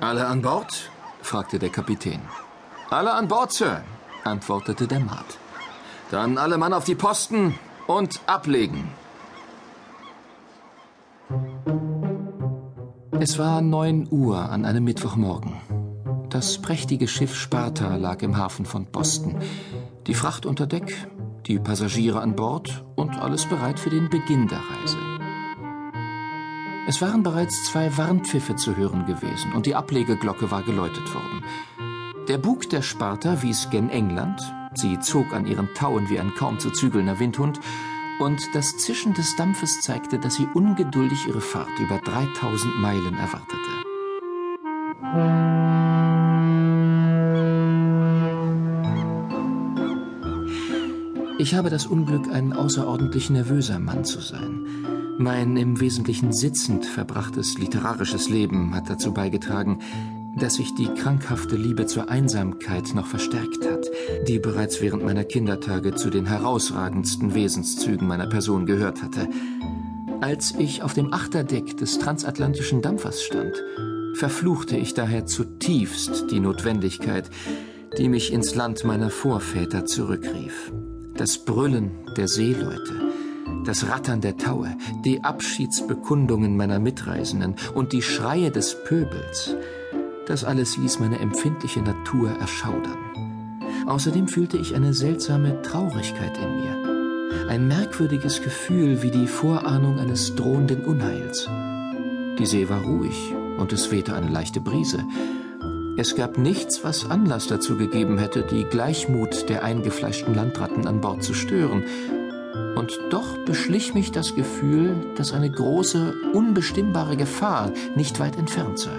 Alle an Bord? fragte der Kapitän. Alle an Bord, Sir, antwortete der Maat. Dann alle Mann auf die Posten und ablegen. Es war neun Uhr an einem Mittwochmorgen. Das prächtige Schiff Sparta lag im Hafen von Boston. Die Fracht unter Deck, die Passagiere an Bord und alles bereit für den Beginn der Reise. Es waren bereits zwei Warnpfiffe zu hören gewesen und die Ablegeglocke war geläutet worden. Der Bug der Sparta wies gen England, sie zog an ihren Tauen wie ein kaum zu zügelnder Windhund, und das Zischen des Dampfes zeigte, dass sie ungeduldig ihre Fahrt über 3000 Meilen erwartete. Ich habe das Unglück, ein außerordentlich nervöser Mann zu sein. Mein im Wesentlichen sitzend verbrachtes literarisches Leben hat dazu beigetragen, dass sich die krankhafte Liebe zur Einsamkeit noch verstärkt hat, die bereits während meiner Kindertage zu den herausragendsten Wesenszügen meiner Person gehört hatte. Als ich auf dem Achterdeck des transatlantischen Dampfers stand, verfluchte ich daher zutiefst die Notwendigkeit, die mich ins Land meiner Vorväter zurückrief. Das Brüllen der Seeleute, das Rattern der Taue, die Abschiedsbekundungen meiner Mitreisenden und die Schreie des Pöbels – das alles ließ meine empfindliche Natur erschaudern. Außerdem fühlte ich eine seltsame Traurigkeit in mir. Ein merkwürdiges Gefühl wie die Vorahnung eines drohenden Unheils. Die See war ruhig und es wehte eine leichte Brise. Es gab nichts, was Anlass dazu gegeben hätte, die Gleichmut der eingefleischten Landratten an Bord zu stören. Und doch beschlich mich das Gefühl, dass eine große, unbestimmbare Gefahr nicht weit entfernt sei.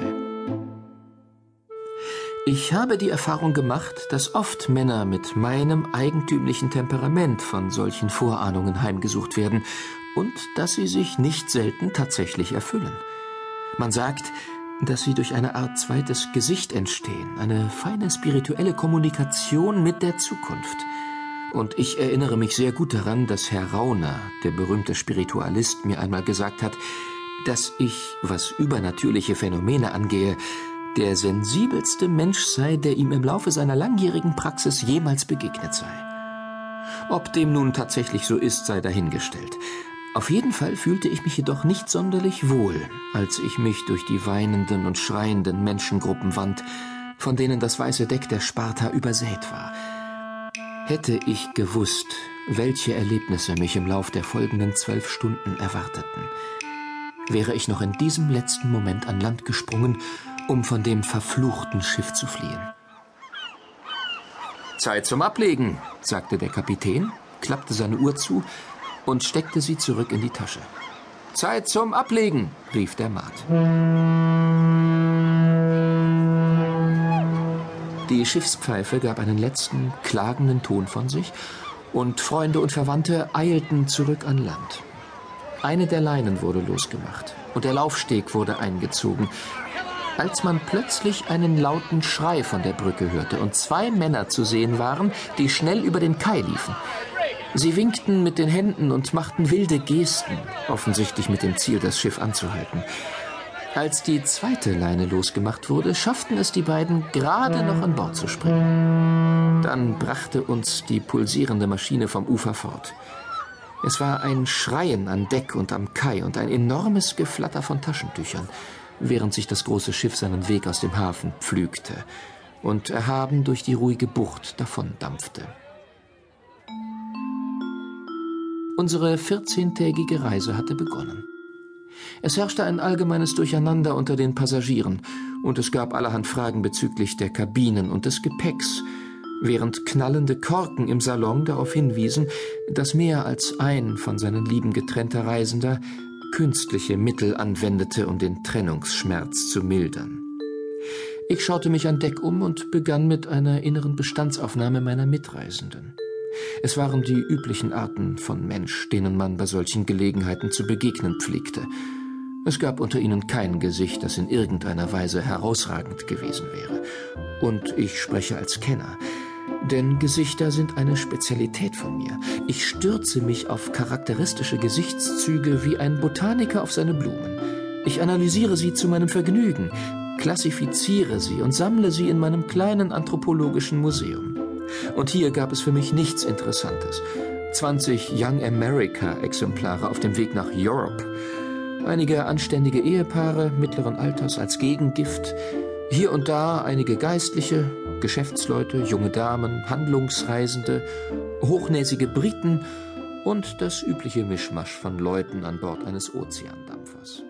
Ich habe die Erfahrung gemacht, dass oft Männer mit meinem eigentümlichen Temperament von solchen Vorahnungen heimgesucht werden und dass sie sich nicht selten tatsächlich erfüllen. Man sagt, dass sie durch eine Art zweites Gesicht entstehen, eine feine spirituelle Kommunikation mit der Zukunft. Und ich erinnere mich sehr gut daran, dass Herr Rauner, der berühmte Spiritualist, mir einmal gesagt hat, dass ich, was übernatürliche Phänomene angehe, der sensibelste Mensch sei, der ihm im Laufe seiner langjährigen Praxis jemals begegnet sei. Ob dem nun tatsächlich so ist, sei dahingestellt. Auf jeden Fall fühlte ich mich jedoch nicht sonderlich wohl, als ich mich durch die weinenden und schreienden Menschengruppen wand, von denen das weiße Deck der Sparta übersät war. Hätte ich gewusst, welche Erlebnisse mich im Lauf der folgenden zwölf Stunden erwarteten, wäre ich noch in diesem letzten Moment an Land gesprungen um von dem verfluchten Schiff zu fliehen. Zeit zum Ablegen, sagte der Kapitän, klappte seine Uhr zu und steckte sie zurück in die Tasche. Zeit zum Ablegen, rief der Maat. Die Schiffspfeife gab einen letzten, klagenden Ton von sich, und Freunde und Verwandte eilten zurück an Land. Eine der Leinen wurde losgemacht und der Laufsteg wurde eingezogen, als man plötzlich einen lauten Schrei von der Brücke hörte und zwei Männer zu sehen waren, die schnell über den Kai liefen. Sie winkten mit den Händen und machten wilde Gesten, offensichtlich mit dem Ziel, das Schiff anzuhalten. Als die zweite Leine losgemacht wurde, schafften es die beiden gerade noch an Bord zu springen. Dann brachte uns die pulsierende Maschine vom Ufer fort. Es war ein Schreien an Deck und am Kai und ein enormes Geflatter von Taschentüchern während sich das große Schiff seinen Weg aus dem Hafen pflügte und erhaben durch die ruhige Bucht davondampfte. Unsere vierzehntägige Reise hatte begonnen. Es herrschte ein allgemeines Durcheinander unter den Passagieren, und es gab allerhand Fragen bezüglich der Kabinen und des Gepäcks, während knallende Korken im Salon darauf hinwiesen, dass mehr als ein von seinen Lieben getrennter Reisender künstliche Mittel anwendete, um den Trennungsschmerz zu mildern. Ich schaute mich an Deck um und begann mit einer inneren Bestandsaufnahme meiner Mitreisenden. Es waren die üblichen Arten von Mensch, denen man bei solchen Gelegenheiten zu begegnen pflegte. Es gab unter ihnen kein Gesicht, das in irgendeiner Weise herausragend gewesen wäre. Und ich spreche als Kenner. Denn Gesichter sind eine Spezialität von mir. Ich stürze mich auf charakteristische Gesichtszüge wie ein Botaniker auf seine Blumen. Ich analysiere sie zu meinem Vergnügen, klassifiziere sie und sammle sie in meinem kleinen anthropologischen Museum. Und hier gab es für mich nichts Interessantes. 20 Young America Exemplare auf dem Weg nach Europe. Einige anständige Ehepaare mittleren Alters als Gegengift, hier und da einige Geistliche, Geschäftsleute, junge Damen, Handlungsreisende, hochnäsige Briten und das übliche Mischmasch von Leuten an Bord eines Ozeandampfers.